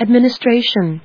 Administration.